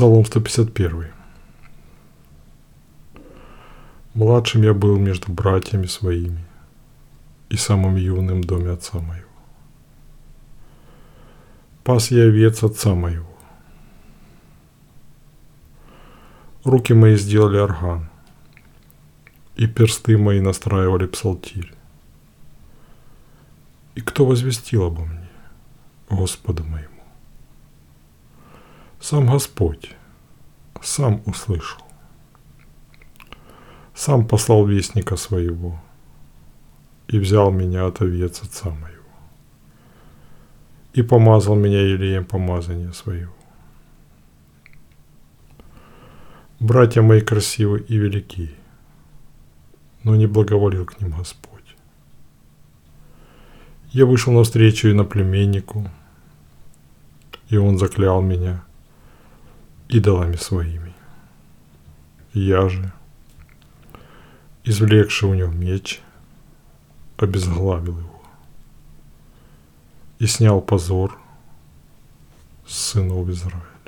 Псалом 151. Младшим я был между братьями своими и самым юным в доме отца моего. Пас я овец отца моего. Руки мои сделали орган, и персты мои настраивали псалтирь. И кто возвестил обо мне, Господу моему? Сам Господь, сам услышал, сам послал вестника своего и взял меня от овец отца моего и помазал меня елеем помазания своего. Братья мои красивы и велики, но не благоволил к ним Господь. Я вышел навстречу иноплеменнику, и он заклял меня идолами своими. Я же, извлекший у него меч, обезглавил его и снял позор с сынов Израиля.